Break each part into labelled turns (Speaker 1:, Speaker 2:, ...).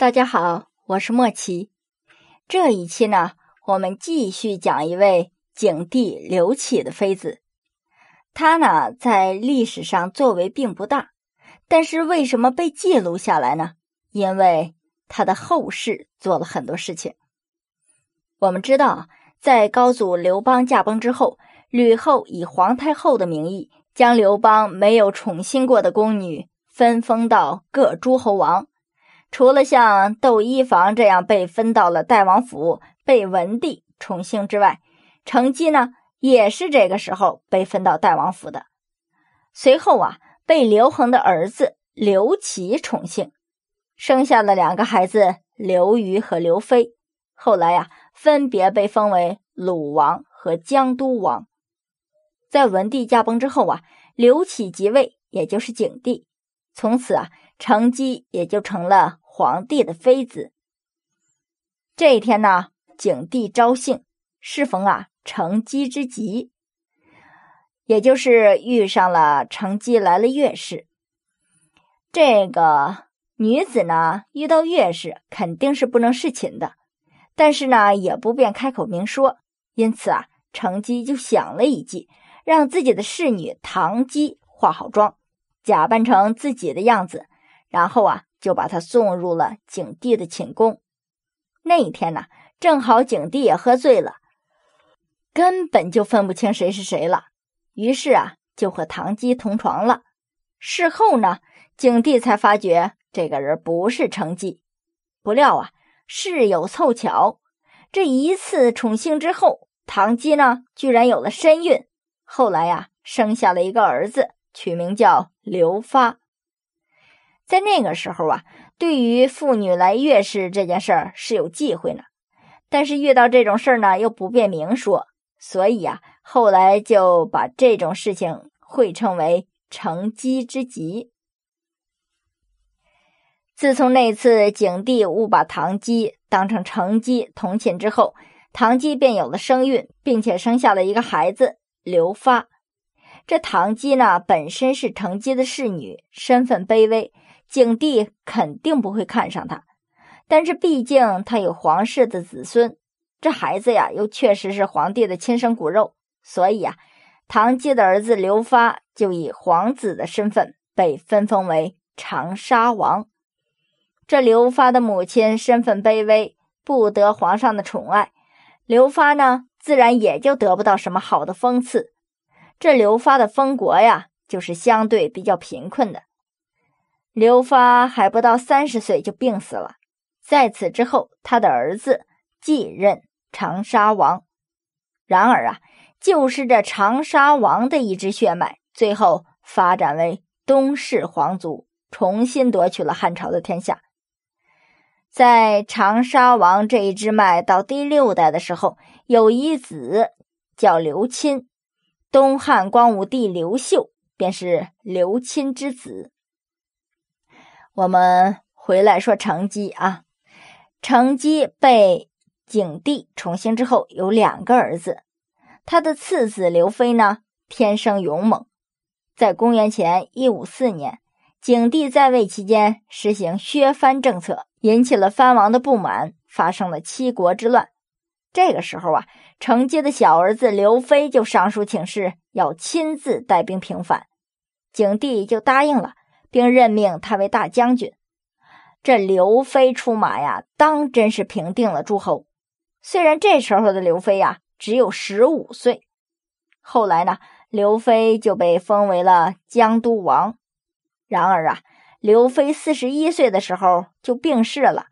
Speaker 1: 大家好，我是莫奇。这一期呢，我们继续讲一位景帝刘启的妃子。她呢，在历史上作为并不大，但是为什么被记录下来呢？因为她的后世做了很多事情。我们知道，在高祖刘邦驾崩之后，吕后以皇太后的名义，将刘邦没有宠幸过的宫女分封到各诸侯王。除了像窦漪房这样被分到了代王府，被文帝宠幸之外，成姬呢也是这个时候被分到代王府的。随后啊，被刘恒的儿子刘启宠幸，生下了两个孩子刘虞和刘飞。后来呀，分别被封为鲁王和江都王。在文帝驾崩之后啊，刘启即位，也就是景帝。从此啊，成姬也就成了。皇帝的妃子。这一天呢，景帝招幸，适逢啊成姬之吉，也就是遇上了成姬来了月事。这个女子呢，遇到月事肯定是不能侍寝的，但是呢，也不便开口明说。因此啊，成姬就想了一计，让自己的侍女唐姬化好妆，假扮成自己的样子，然后啊。就把他送入了景帝的寝宫。那一天呢，正好景帝也喝醉了，根本就分不清谁是谁了。于是啊，就和唐姬同床了。事后呢，景帝才发觉这个人不是成姬。不料啊，事有凑巧，这一次宠幸之后，唐姬呢居然有了身孕。后来呀，生下了一个儿子，取名叫刘发。在那个时候啊，对于妇女来月事这件事儿是有忌讳呢，但是遇到这种事儿呢又不便明说，所以啊，后来就把这种事情会称为成机之吉。自从那次景帝误把唐姬当成成姬同寝之后，唐姬便有了身孕，并且生下了一个孩子刘发。这唐姬呢，本身是成姬的侍女，身份卑微。景帝肯定不会看上他，但是毕竟他有皇室的子孙，这孩子呀又确实是皇帝的亲生骨肉，所以呀，唐继的儿子刘发就以皇子的身份被分封为长沙王。这刘发的母亲身份卑微，不得皇上的宠爱，刘发呢自然也就得不到什么好的封赐。这刘发的封国呀，就是相对比较贫困的。刘发还不到三十岁就病死了，在此之后，他的儿子继任长沙王。然而啊，就是这长沙王的一支血脉，最后发展为东氏皇族，重新夺取了汉朝的天下。在长沙王这一支脉到第六代的时候，有一子叫刘钦，东汉光武帝刘秀便是刘钦之子。我们回来说成姬啊，成姬被景帝宠幸之后，有两个儿子。他的次子刘飞呢，天生勇猛。在公元前一五四年，景帝在位期间实行削藩政策，引起了藩王的不满，发生了七国之乱。这个时候啊，成姬的小儿子刘飞就上书请示，要亲自带兵平反。景帝就答应了。并任命他为大将军。这刘飞出马呀，当真是平定了诸侯。虽然这时候的刘飞呀只有十五岁，后来呢，刘飞就被封为了江都王。然而啊，刘飞四十一岁的时候就病逝了。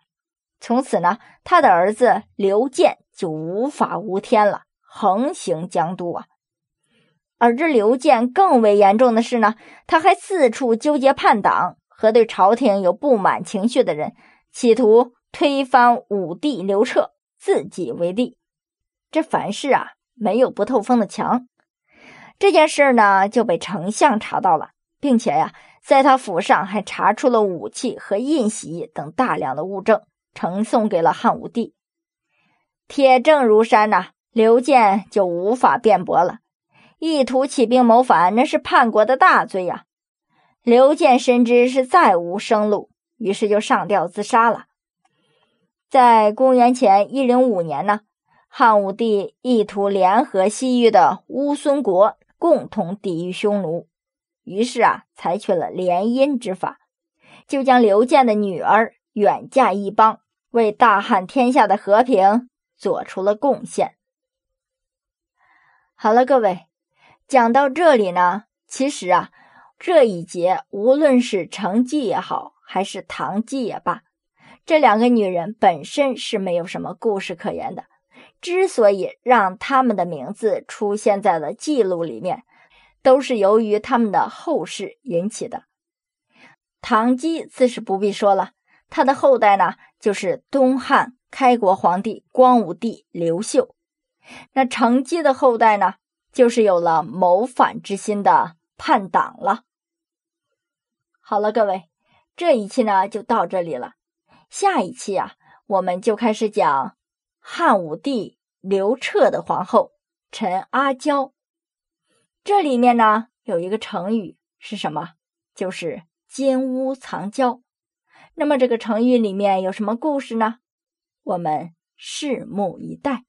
Speaker 1: 从此呢，他的儿子刘建就无法无天了，横行江都啊。而这刘建更为严重的是呢，他还四处纠结叛党和对朝廷有不满情绪的人，企图推翻武帝刘彻，自己为帝。这凡事啊，没有不透风的墙。这件事呢，就被丞相查到了，并且呀，在他府上还查出了武器和印玺等大量的物证，呈送给了汉武帝。铁证如山呐，刘建就无法辩驳了。意图起兵谋反，那是叛国的大罪呀！刘建深知是再无生路，于是就上吊自杀了。在公元前一零五年呢，汉武帝意图联合西域的乌孙国，共同抵御匈奴，于是啊，采取了联姻之法，就将刘建的女儿远嫁一邦，为大汉天下的和平做出了贡献。好了，各位，讲到这里呢，其实啊，这一节无论是成绩也好，还是唐姬也罢，这两个女人本身是没有什么故事可言的。之所以让他们的名字出现在了记录里面，都是由于他们的后世引起的。唐姬自是不必说了，她的后代呢，就是东汉开国皇帝光武帝刘秀。那成姬的后代呢，就是有了谋反之心的叛党了。好了，各位，这一期呢就到这里了。下一期啊，我们就开始讲汉武帝刘彻的皇后陈阿娇。这里面呢有一个成语是什么？就是金屋藏娇。那么这个成语里面有什么故事呢？我们拭目以待。